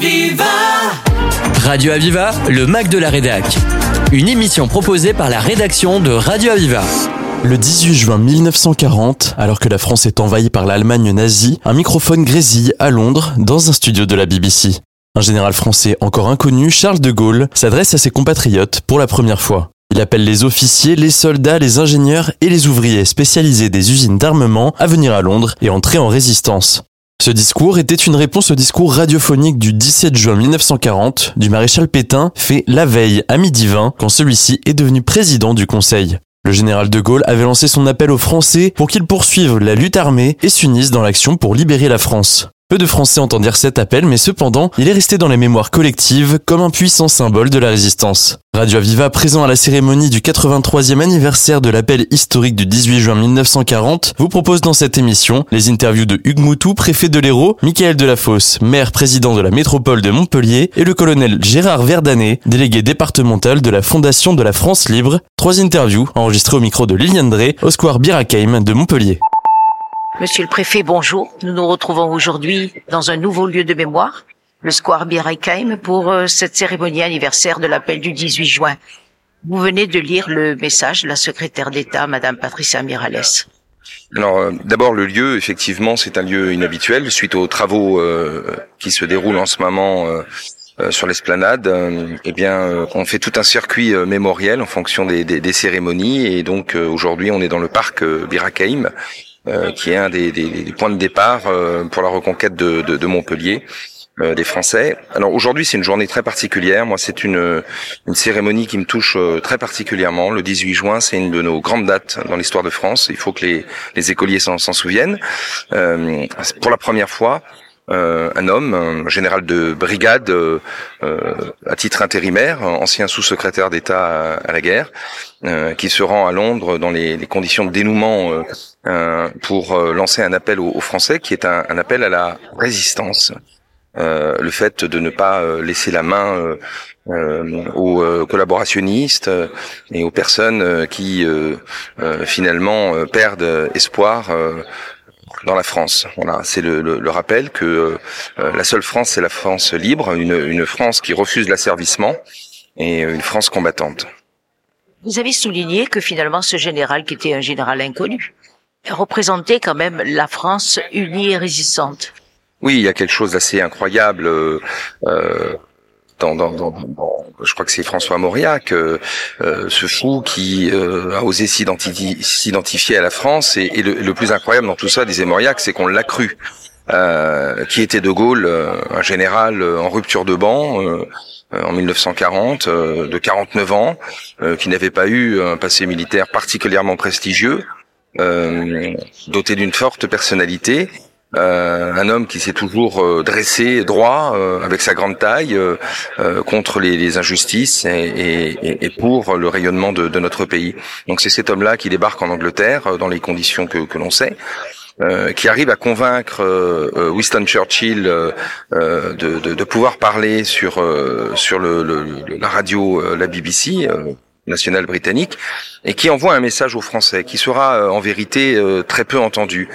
Aviva Radio Aviva, le Mac de la Rédac. Une émission proposée par la rédaction de Radio Aviva. Le 18 juin 1940, alors que la France est envahie par l'Allemagne nazie, un microphone grésille à Londres, dans un studio de la BBC. Un général français encore inconnu, Charles de Gaulle, s'adresse à ses compatriotes pour la première fois. Il appelle les officiers, les soldats, les ingénieurs et les ouvriers spécialisés des usines d'armement à venir à Londres et entrer en résistance. Ce discours était une réponse au discours radiophonique du 17 juin 1940 du maréchal Pétain, fait la veille à midi 20 quand celui-ci est devenu président du Conseil. Le général de Gaulle avait lancé son appel aux Français pour qu'ils poursuivent la lutte armée et s'unissent dans l'action pour libérer la France. Peu de Français entendirent cet appel, mais cependant, il est resté dans les mémoires collectives comme un puissant symbole de la résistance. Radio Aviva, présent à la cérémonie du 83e anniversaire de l'appel historique du 18 juin 1940, vous propose dans cette émission les interviews de Hugues Moutou, préfet de l'Hérault, Michael Delafosse, maire président de la métropole de Montpellier, et le colonel Gérard Verdanet, délégué départemental de la Fondation de la France Libre. Trois interviews enregistrées au micro de Liliane Drey, au square Birakeim de Montpellier. Monsieur le préfet, bonjour. Nous nous retrouvons aujourd'hui dans un nouveau lieu de mémoire, le Square Birakeim, pour euh, cette cérémonie anniversaire de l'appel du 18 juin. Vous venez de lire le message de la secrétaire d'État, Madame Patricia Mirales. Alors, euh, d'abord, le lieu, effectivement, c'est un lieu inhabituel suite aux travaux euh, qui se déroulent en ce moment sur l'esplanade. eh bien, on fait tout un circuit mémoriel en fonction des, des, cérémonies. Et donc, aujourd'hui, on est dans le parc Birakeim, qui est un des, des, des, points de départ euh, pour la reconquête de, de, de Montpellier euh, des Français. Alors aujourd'hui c'est une journée très particulière. Moi c'est une, une cérémonie qui me touche très particulièrement. Le 18 juin c'est une de nos grandes dates dans l'histoire de France. Il faut que les, les écoliers s'en souviennent. Euh, pour la première fois, euh, un homme, un général de brigade euh, à titre intérimaire, ancien sous-secrétaire d'État à, la guerre, euh, qui se rend à Londres dans les, les conditions de dénouement pour lancer un appel aux, Français, qui est un, un, appel à la résistance. le fait de ne pas laisser la main aux collaborationnistes et aux personnes qui finalement perdent espoir dans la France. Voilà, c'est le, le, le, rappel que euh, la seule France, c'est la France libre, une, une France qui refuse l'asservissement et une France combattante. Vous avez souligné que finalement ce général, qui était un général inconnu, représentait quand même la France unie et résistante. Oui, il y a quelque chose d'assez incroyable. Euh, euh je crois que c'est François Mauriac, euh, ce fou qui euh, a osé s'identifier à la France. Et, et le, plus incroyable dans tout ça, disait Mauriac, c'est qu'on l'a cru. Euh, qui était De Gaulle, euh, un général en rupture de banc en 1940, de 49 ans, qui n'avait pas eu un passé militaire particulièrement prestigieux, doté d'une forte personnalité euh, un homme qui s'est toujours euh, dressé droit euh, avec sa grande taille contre les, les injustices et, et, et, pour le rayonnement de, de notre pays. Donc c'est cet homme-là qui débarque en Angleterre dans les conditions que, que l'on sait. Euh, qui arrive à convaincre euh, Winston Churchill euh, de, de, de, pouvoir parler sur sur le, le, la radio, la BBC nationale britannique, et qui envoie un message aux Français, qui sera en vérité très peu entendu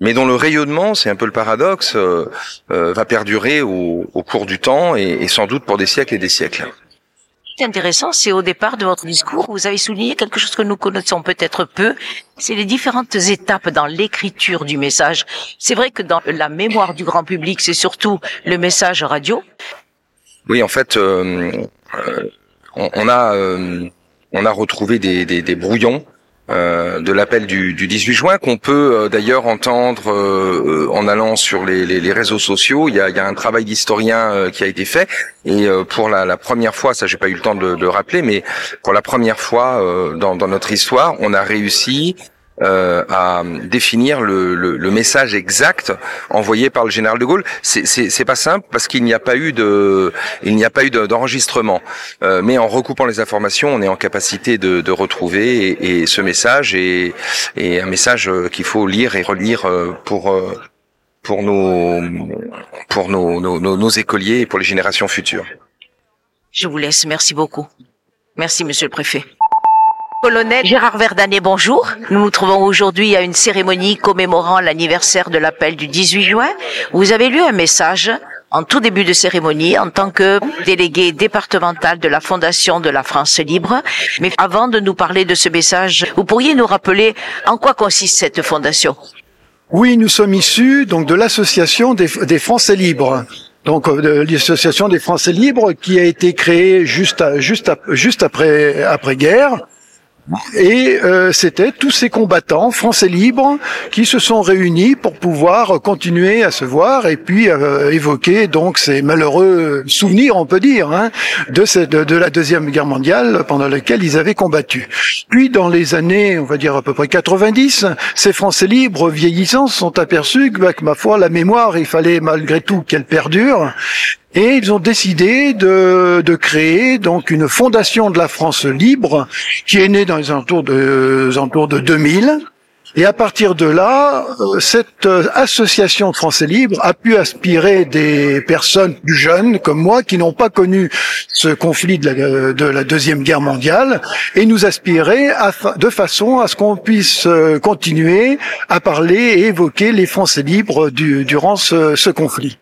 mais dont le rayonnement, c'est un peu le paradoxe, euh, euh, va perdurer au, au, cours du temps et, et, sans doute pour des siècles et des siècles. C'est intéressant, c'est au départ de votre discours, vous avez souligné quelque chose que nous connaissons peut-être peu, c'est les différentes étapes dans l'écriture du message. C'est vrai que dans la mémoire du grand public, c'est surtout le message radio. Oui, en fait, euh, euh on, on, a euh, on a retrouvé des, des, des brouillons euh, de l'appel du, du, 18 juin qu'on peut euh, d'ailleurs entendre euh, en allant sur les, les, les, réseaux sociaux. Il y a, il y a un travail d'historien qui a été fait et pour la, la, première fois, ça j'ai pas eu le temps de, le rappeler, mais pour la première fois dans, dans notre histoire, on a réussi euh, à définir le, le, le, message exact envoyé par le général de Gaulle. C'est pas simple parce qu'il n'y a pas eu de, il n'y a pas eu d'enregistrement. Euh, mais en recoupant les informations, on est en capacité de, de retrouver et, et, ce message est, est un message qu'il faut lire et relire euh, pour euh, pour nos pour nos, nos, nos écoliers et pour les générations futures. Je vous laisse. Merci beaucoup. Merci, Monsieur le Préfet. Colonel Gérard Verdanet, bonjour. Nous nous trouvons aujourd'hui à une cérémonie commémorant l'anniversaire de l'appel du 18 juin. Vous avez lu un message en tout début de cérémonie en tant que délégué départemental de la Fondation de la France libre. Mais avant de nous parler de ce message, vous pourriez nous rappeler en quoi consiste cette fondation? Oui, nous sommes issus donc de l'association des, des Français libres donc euh, de l'association des Français libres qui a été créée juste juste juste après après guerre et euh, c'était tous ces combattants français libres qui se sont réunis pour pouvoir continuer à se voir et puis euh, évoquer donc ces malheureux souvenirs, on peut dire, hein, de, de, la deuxième guerre mondiale pendant laquelle ils avaient combattu. Puis dans les années, on va dire à peu près 90, ces Français libres vieillissants se sont aperçus que, bah, que ma foi, la mémoire, il fallait malgré tout qu'elle perdure et ils ont décidé de, créer donc une fondation de la France libre qui est née dans les alentours de, les alentours de 2000. Et à partir de là, euh, cette euh, association de Français libres a pu aspirer des personnes plus jeunes comme moi qui n'ont pas connu ce conflit de la, de la, deuxième guerre mondiale et nous aspirer de façon à ce qu'on puisse euh, continuer à parler et évoquer les Français libres du, durant ce conflit.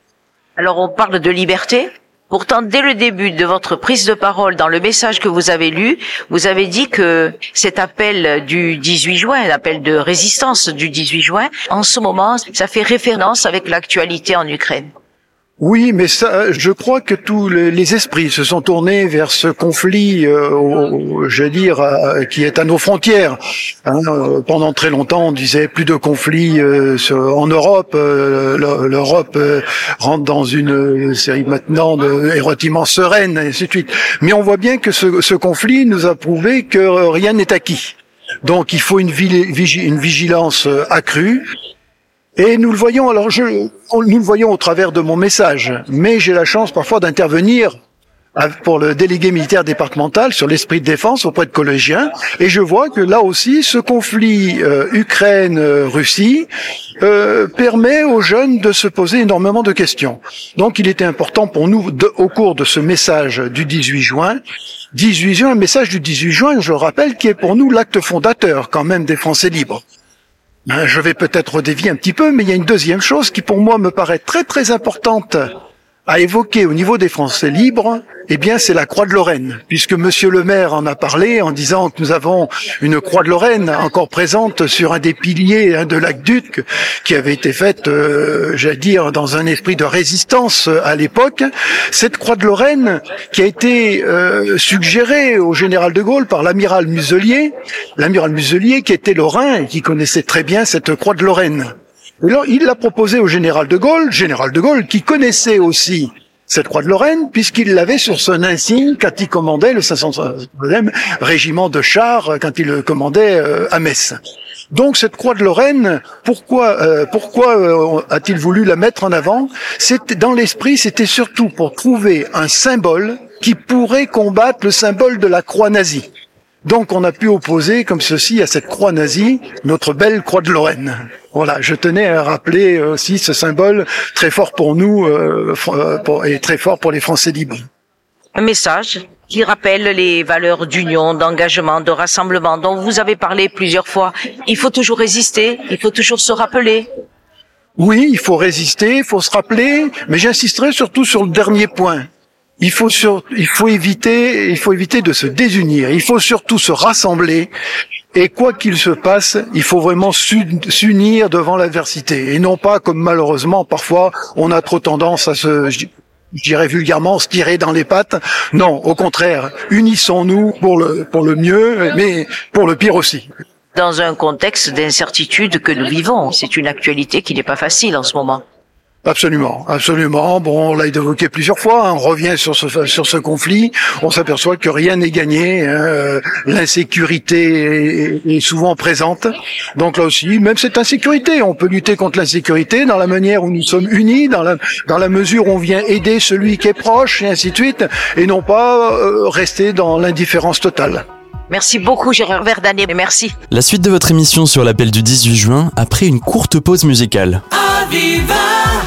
Alors on parle de liberté. Pourtant, dès le début de votre prise de parole, dans le message que vous avez lu, vous avez dit que cet appel du 18 juin, l'appel de résistance du 18 juin, en ce moment, ça fait référence avec l'actualité en Ukraine. Oui, mais ça, je crois que tous les esprits se sont tournés vers ce conflit, euh, je veux dire, qui est à nos frontières. Hein, euh, pendant très longtemps, on disait plus de conflits euh, en Europe. L'Europe rentre dans une série maintenant de sereine, et ainsi de suite. Mais on voit bien que ce, conflit nous a prouvé que rien n'est acquis. Donc il faut une vigilance accrue et nous le voyons, alors je, nous le voyons au travers de mon message, mais j'ai la chance parfois d'intervenir pour le délégué militaire départemental sur l'esprit de défense auprès de collégiens, et je vois que là aussi, ce conflit euh, Ukraine-Russie euh, permet aux jeunes de se poser énormément de questions. Donc il était important pour nous, au cours de ce message du 18 juin, 18 juin, un message du 18 juin, je le rappelle, qui est pour nous l'acte fondateur quand même des Français libres. Hein, je vais peut-être dévier un petit peu, mais il y a une deuxième chose qui pour moi me paraît très très importante à évoquer au niveau des Français libres, eh bien, c'est la Croix de Lorraine, puisque Monsieur le maire en a parlé en disant que nous avons une Croix de Lorraine encore présente sur un des piliers hein, de l'aqueduc qui avait été faite, euh, j'allais dire, dans un esprit de résistance euh, à l'époque. Cette Croix de Lorraine qui a été euh, suggérée au général de Gaulle par l'amiral Muselier, l'amiral Muselier qui était lorrain et qui connaissait très bien cette Croix de Lorraine. Il l'a proposé au général de Gaulle, général de Gaulle qui connaissait aussi cette croix de Lorraine, puisqu'il l'avait sur son insigne quand il commandait le 503e régiment de chars, quand il commandait euh, à Metz. Donc cette croix de Lorraine, pourquoi euh, euh, a-t-il voulu la mettre en avant? Dans l'esprit, c'était surtout pour trouver un symbole qui pourrait combattre le symbole de la croix nazie. Donc on a pu opposer comme ceci à cette croix nazie notre belle croix de Lorraine. Voilà, je tenais à rappeler aussi ce symbole très fort pour nous euh, euh et très fort pour les Français libres. Un message qui rappelle les valeurs d'union, d'engagement, de rassemblement dont vous avez parlé plusieurs fois. Il faut toujours résister, il faut toujours se rappeler. Oui, il faut résister, il faut se rappeler, mais j'insisterai surtout sur le dernier point il faut sur, il faut éviter, il faut éviter de se désunir. Il faut surtout se rassembler. Et quoi qu'il se passe, il faut vraiment s'unir devant l'adversité et non pas comme malheureusement parfois on a trop tendance à se, je dirais vulgairement, se tirer dans les pattes. Non, au contraire, unissons-nous pour le pour le mieux, mais pour le pire aussi dans un contexte d'incertitude que nous vivons. C'est une actualité qui n'est pas facile en ce moment. Absolument, absolument. Bon, on l'a évoqué plusieurs fois. Hein. On revient sur ce sur ce conflit. On s'aperçoit que rien n'est gagné. Hein. L'insécurité est, souvent présente. Donc là aussi, même cette insécurité, on peut lutter contre l'insécurité dans la manière où nous sommes unis, dans la dans la mesure où on vient aider celui qui est proche et ainsi de suite, et non pas euh, rester dans l'indifférence totale. Merci beaucoup Gérard Verdanet, merci. La suite de votre émission sur l'appel du 18 juin après une courte pause musicale.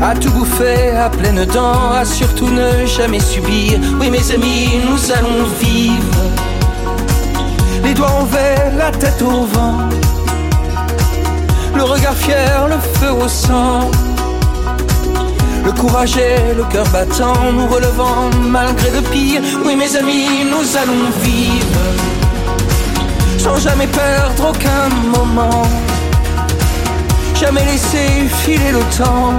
À tout bouffer à pleines dents, à surtout ne jamais subir. Oui, mes amis, nous allons vivre. Les doigts envers, la tête au vent. Le regard fier, le feu au sang. Le courage et le cœur battant, nous relevant malgré le pire. Oui, mes amis, nous allons vivre sans jamais perdre aucun moment. Jamais laisser filer le temps.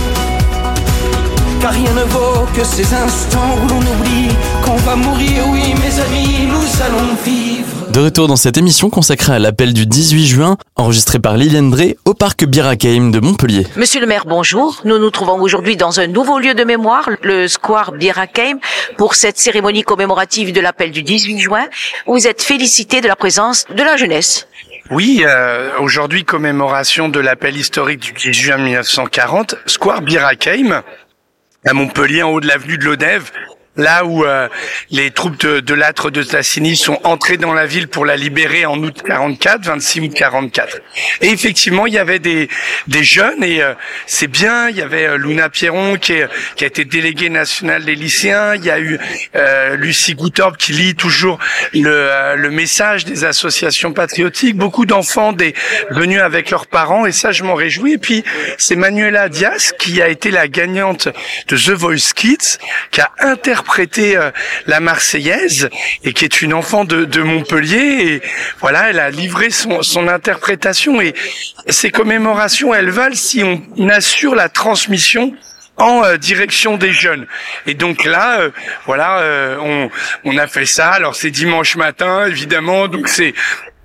Car rien ne vaut que ces instants où l'on oublie qu'on va mourir. Oui, mes amis, nous allons vivre. De retour dans cette émission consacrée à l'appel du 18 juin, enregistrée par Liliane Drey au parc Birakeim de Montpellier. Monsieur le maire, bonjour. Nous nous trouvons aujourd'hui dans un nouveau lieu de mémoire, le Square Birakeim, pour cette cérémonie commémorative de l'appel du 18 juin. Vous êtes félicité de la présence de la jeunesse. Oui, euh, aujourd'hui commémoration de l'appel historique du 18 juin 1940, Square Birakeim, à Montpellier, en haut de l'avenue de l'Odève, là où euh, les troupes de, de l'âtre de Tassini sont entrées dans la ville pour la libérer en août 44, 26 août 44. Et effectivement, il y avait des, des jeunes, et euh, c'est bien, il y avait euh, Luna Pierron qui, est, qui a été déléguée nationale des lycéens, il y a eu euh, Lucie Goutorp qui lit toujours le, euh, le message des associations patriotiques, beaucoup d'enfants des, venus avec leurs parents, et ça je m'en réjouis. Et puis c'est Manuela Diaz qui a été la gagnante de The Voice Kids, qui a interprété euh, la Marseillaise et qui est une enfant de, Montpellier. Voilà, elle a livré son, interprétation. Et ces commémorations, elles valent si on assure la transmission en euh, direction des jeunes. Et donc là, euh, voilà, on, on a fait ça. Alors c'est dimanche matin, évidemment, donc c'est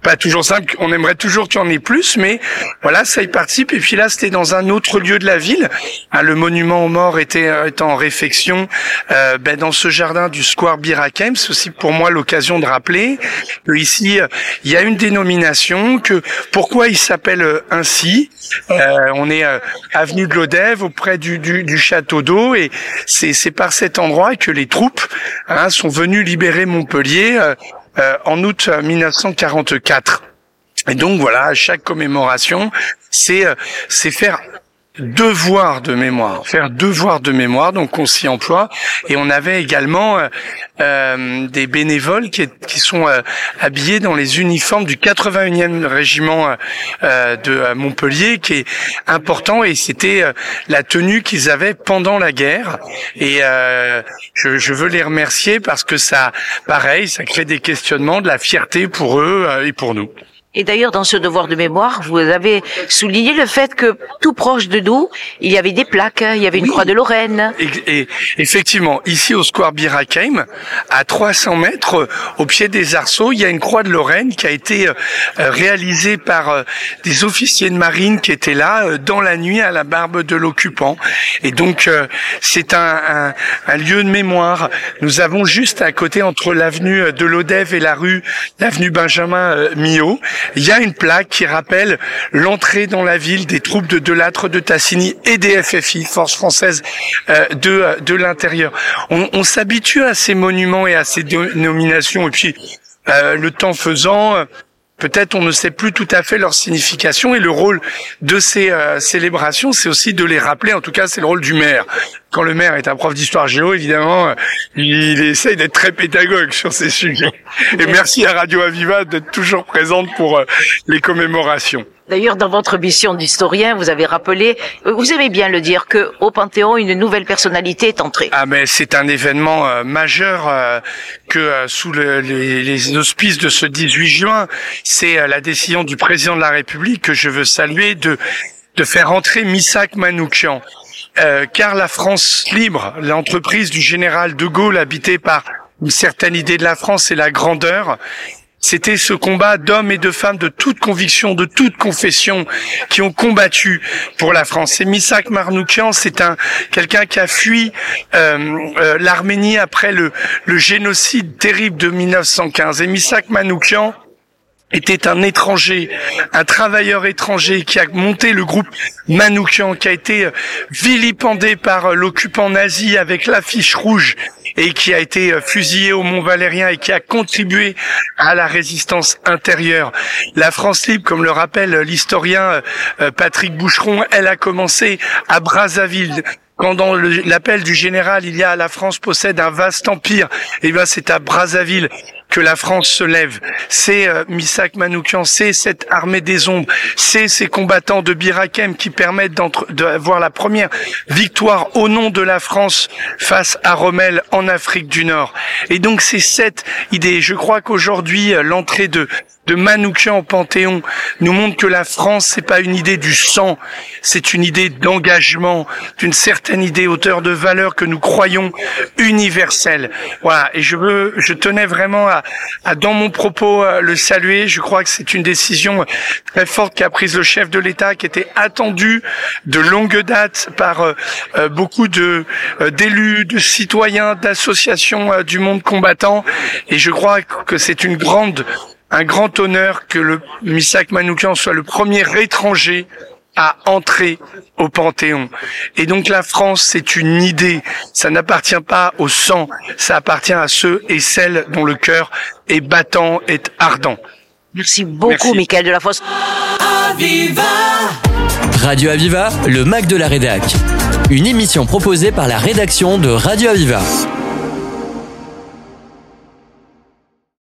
pas toujours simple. On aimerait toujours qu'il y en ait plus, mais voilà, ça y participe. Et puis là, c'était dans un autre lieu de la ville. Hein, le monument aux morts était, était en réfection euh, ben, dans ce jardin du Square Birakem. C'est aussi pour moi l'occasion de rappeler que ici, il y a une dénomination. Que pourquoi il s'appelle ainsi euh, On est euh, avenue de l'Odève, auprès du, du, du château d'eau, et c'est par cet endroit que les troupes hein, sont venues libérer Montpellier. Euh, en août 1944. Et donc voilà, à chaque commémoration, c'est c'est faire devoir de mémoire, faire devoir de mémoire, donc on s'y emploie. Et on avait également euh, euh, des bénévoles qui, qui sont euh, habillés dans les uniformes du 81e régiment euh, de Montpellier, qui est important, et c'était la tenue qu'ils avaient pendant la guerre. Et je, je, veux les remercier parce que ça, pareil, ça crée des questionnements, de la fierté pour eux et pour nous. Et d'ailleurs, dans ce devoir de mémoire, vous avez souligné le fait que tout proche de nous, il y avait des plaques, il y avait une oui. croix de Lorraine. Et, et, effectivement, ici au Square Birakeim, à 300 mètres, au pied des arceaux, il y a une croix de Lorraine qui a été euh, réalisée par euh, des officiers de marine qui étaient là euh, dans la nuit à la barbe de l'occupant. Et donc, c'est un, un, un, lieu de mémoire. Nous avons juste à côté, entre l'avenue de l'Odève et la rue, l'avenue Benjamin Millot, il y a une plaque qui rappelle l'entrée dans la ville des troupes de Delattre de Tassini et des FFI, Forces françaises euh, de, de l'intérieur. On, on s'habitue à ces monuments et à ces dénominations, et puis euh, le temps faisant, peut-être on ne sait plus tout à fait leur signification et le rôle de ces euh, célébrations, c'est aussi de les rappeler. En tout cas, c'est le rôle du maire. Quand le maire est un prof d'histoire géo, évidemment, euh, il essaye d'être très pédagogue sur ces sujets. Et merci à Radio Aviva d'être toujours présente pour euh, les commémorations. D'ailleurs, dans votre mission d'historien, vous avez rappelé, vous aimez bien le dire, que au Panthéon, une nouvelle personnalité est entrée. Ah, mais c'est un événement majeur que sous le, les, les, auspices de ce 18 juin, c'est la décision du président de la République que je veux saluer de de faire entrer Misak Manoukian. Euh, car la France libre, l'entreprise du général de Gaulle habitée par une certaine idée de la France et la grandeur, c'était ce combat d'hommes et de femmes de toute conviction, de toute confession, qui ont combattu pour la France. Et Misak Manoukian, c'est un quelqu'un qui a fui euh, euh, l'Arménie après le, le génocide terrible de 1915. Et Misak Manoukian, était un étranger, un travailleur étranger qui a monté le groupe Manoukian, qui a été vilipendé par l'occupant nazi avec l'affiche rouge et qui a été fusillé au Mont Valérien et qui a contribué à la résistance intérieure. La France libre, comme le rappelle l'historien euh, Patrick Boucheron, elle a commencé à Brazzaville quand dans l'appel du général, il y a la France possède un vaste empire, et bien c'est à Brazzaville que la France se lève. C'est euh, Misak Manoukian, c'est cette armée des ombres, c'est ces combattants de Birakem qui permettent d'avoir la première victoire au nom de la France face à Rommel en Afrique du Nord. Et donc c'est cette idée. Je crois qu'aujourd'hui, euh, l'entrée de de Manoukian au Panthéon nous montre que la France, c'est pas une idée du sang, c'est une idée d'engagement, d'une certaine idée hauteur de valeur que nous croyons universelle. Voilà. Et je veux, je tenais vraiment à, à dans mon propos, euh, le saluer. Je crois que c'est une décision très forte qu'a prise le chef de l'État, qui était attendue de longue date par euh, euh, beaucoup de d'élus, de citoyens, d'associations du monde combattant. Et je crois que c'est une grande un grand honneur que le Misak Manoukian soit le premier étranger à entrer au Panthéon. Et donc la France, c'est une idée. Ça n'appartient pas au sang, ça appartient à ceux et celles dont le cœur est battant, est ardent. Merci beaucoup, Michael de la Fosse. Radio Aviva, le Mac de la Rédac. Une émission proposée par la rédaction de Radio Aviva.